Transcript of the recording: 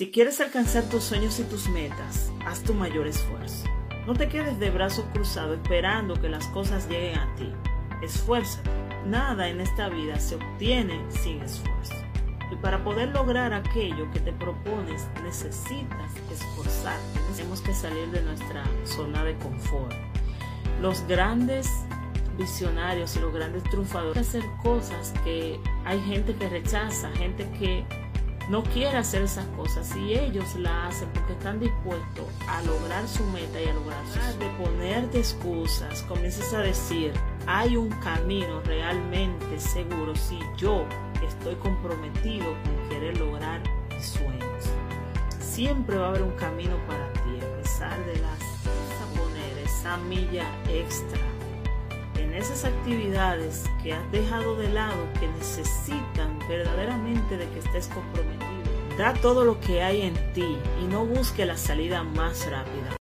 Si quieres alcanzar tus sueños y tus metas, haz tu mayor esfuerzo. No te quedes de brazos cruzados esperando que las cosas lleguen a ti. Esfuérzate. Nada en esta vida se obtiene sin esfuerzo. Y para poder lograr aquello que te propones, necesitas esforzarte. Tenemos que salir de nuestra zona de confort. Los grandes visionarios y los grandes triunfadores hacer cosas que hay gente que rechaza, gente que no quiere hacer esas cosas y ellos la hacen porque están dispuestos a lograr su meta y a lograr su de ponerte excusas, comienzas a decir, hay un camino realmente seguro si yo estoy comprometido con querer lograr mis sueños. Siempre va a haber un camino para ti, a pesar de las a poner esa milla extra en esas actividades que has dejado de lado que necesitan verdaderamente de que estés comprometido. Da todo lo que hay en ti y no busque la salida más rápida.